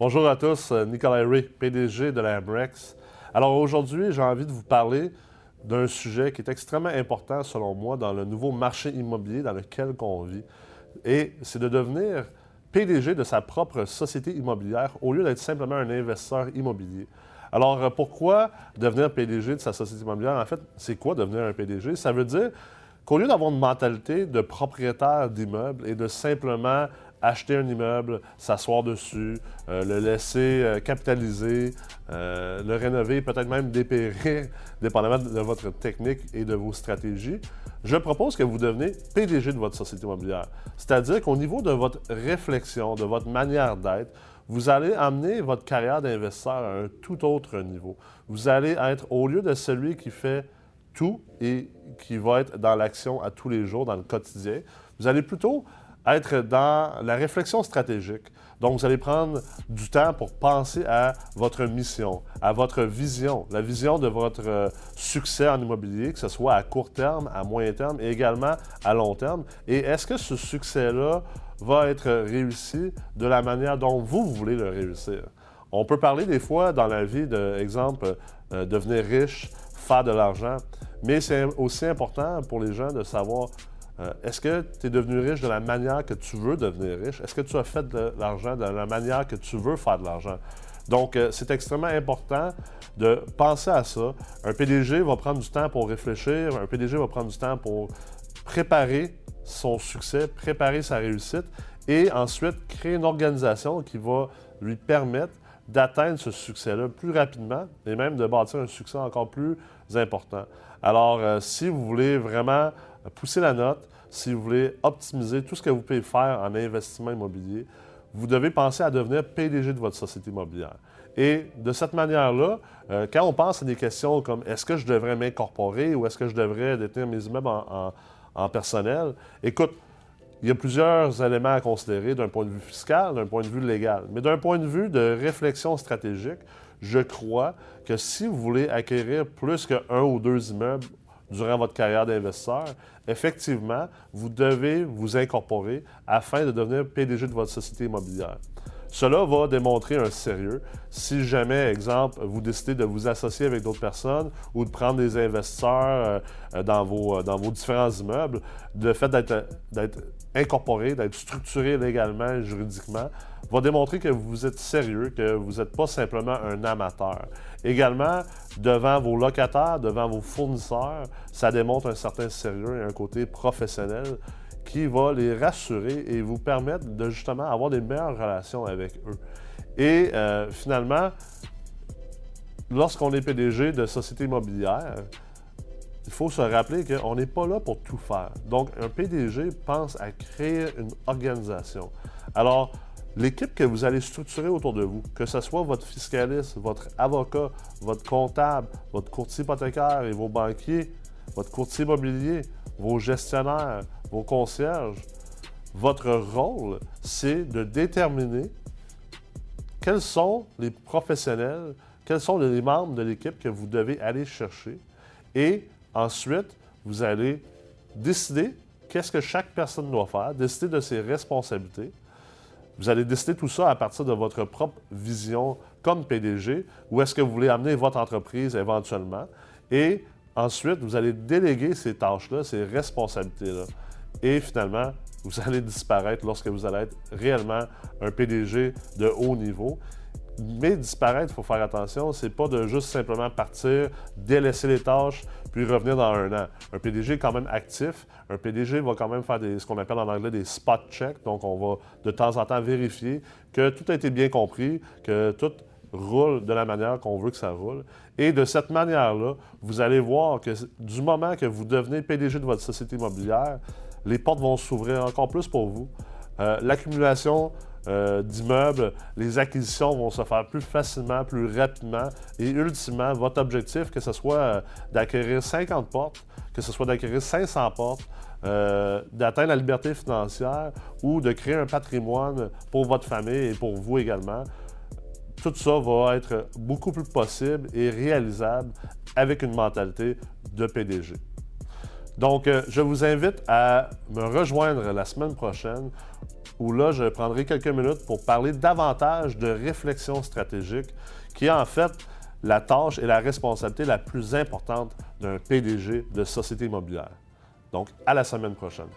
Bonjour à tous, euh, Nicolas Ray, PDG de la MREX. Alors aujourd'hui, j'ai envie de vous parler d'un sujet qui est extrêmement important selon moi dans le nouveau marché immobilier dans lequel on vit. Et c'est de devenir PDG de sa propre société immobilière au lieu d'être simplement un investisseur immobilier. Alors euh, pourquoi devenir PDG de sa société immobilière? En fait, c'est quoi devenir un PDG? Ça veut dire qu'au lieu d'avoir une mentalité de propriétaire d'immeubles et de simplement acheter un immeuble, s'asseoir dessus, euh, le laisser euh, capitaliser, euh, le rénover, peut-être même dépérir, dépendamment de votre technique et de vos stratégies, je propose que vous deveniez PDG de votre société immobilière. C'est-à-dire qu'au niveau de votre réflexion, de votre manière d'être, vous allez amener votre carrière d'investisseur à un tout autre niveau. Vous allez être, au lieu de celui qui fait tout et qui va être dans l'action à tous les jours, dans le quotidien, vous allez plutôt être dans la réflexion stratégique. Donc, vous allez prendre du temps pour penser à votre mission, à votre vision, la vision de votre euh, succès en immobilier, que ce soit à court terme, à moyen terme et également à long terme. Et est-ce que ce succès-là va être réussi de la manière dont vous, voulez le réussir? On peut parler des fois dans la vie d'exemple, euh, devenir riche, faire de l'argent, mais c'est aussi important pour les gens de savoir euh, est-ce que tu es devenu riche de la manière que tu veux devenir riche? Est-ce que tu as fait de l'argent de la manière que tu veux faire de l'argent? Donc, euh, c'est extrêmement important de penser à ça. Un PDG va prendre du temps pour réfléchir, un PDG va prendre du temps pour préparer son succès, préparer sa réussite et ensuite créer une organisation qui va lui permettre d'atteindre ce succès-là plus rapidement et même de bâtir un succès encore plus important. Alors, euh, si vous voulez vraiment pousser la note, si vous voulez optimiser tout ce que vous pouvez faire en investissement immobilier, vous devez penser à devenir PDG de votre société immobilière. Et de cette manière-là, euh, quand on pense à des questions comme est-ce que je devrais m'incorporer ou est-ce que je devrais détenir mes immeubles en, personnel, écoute, il y a plusieurs éléments à considérer d'un point de vue fiscal, d'un point de vue légal. Mais d'un point de vue de réflexion stratégique, je crois que si vous voulez acquérir plus qu'un ou deux immeubles durant votre carrière d'investisseur, effectivement, vous devez vous incorporer afin de devenir PDG de votre société immobilière. Cela va démontrer un sérieux. Si jamais, exemple, vous décidez de vous associer avec d'autres personnes ou de prendre des investisseurs euh, dans, vos, euh, dans vos différents immeubles, le fait d'être incorporé, d'être structuré légalement et juridiquement, va démontrer que vous êtes sérieux, que vous n'êtes pas simplement un amateur. Également, devant vos locataires, devant vos fournisseurs, ça démontre un certain sérieux et un côté professionnel qui va les rassurer et vous permettre de justement avoir des meilleures relations avec eux. Et euh, finalement, lorsqu'on est PDG de société immobilière, il faut se rappeler qu'on n'est pas là pour tout faire. Donc, un PDG pense à créer une organisation. Alors, l'équipe que vous allez structurer autour de vous, que ce soit votre fiscaliste, votre avocat, votre comptable, votre courtier hypothécaire et vos banquiers, votre courtier immobilier, vos gestionnaires, vos concierges, votre rôle, c'est de déterminer quels sont les professionnels, quels sont les membres de l'équipe que vous devez aller chercher. Et ensuite, vous allez décider qu'est-ce que chaque personne doit faire, décider de ses responsabilités. Vous allez décider tout ça à partir de votre propre vision comme PDG, où est-ce que vous voulez amener votre entreprise éventuellement. Et ensuite, vous allez déléguer ces tâches-là, ces responsabilités-là. Et finalement, vous allez disparaître lorsque vous allez être réellement un PDG de haut niveau. Mais disparaître, il faut faire attention, c'est pas de juste simplement partir, délaisser les tâches, puis revenir dans un an. Un PDG est quand même actif. Un PDG va quand même faire ce qu'on appelle en anglais des spot checks. Donc, on va de temps en temps vérifier que tout a été bien compris, que tout roule de la manière qu'on veut que ça roule. Et de cette manière-là, vous allez voir que du moment que vous devenez PDG de votre société immobilière, les portes vont s'ouvrir encore plus pour vous. Euh, l'accumulation euh, d'immeubles, les acquisitions vont se faire plus facilement, plus rapidement. Et ultimement, votre objectif, que ce soit euh, d'acquérir 50 portes, que ce soit d'acquérir 500 portes, d'atteindre la liberté financière ou de créer un patrimoine pour votre famille et pour vous également, tout ça va être beaucoup plus possible et réalisable avec une mentalité de PDG. Donc, euh, je vous invite à me rejoindre la semaine prochaine où là, je prendrai quelques minutes pour parler davantage de réflexion stratégique, qui est en fait la tâche et la responsabilité la plus importante d'un PDG de société immobilière. Donc, à la semaine prochaine.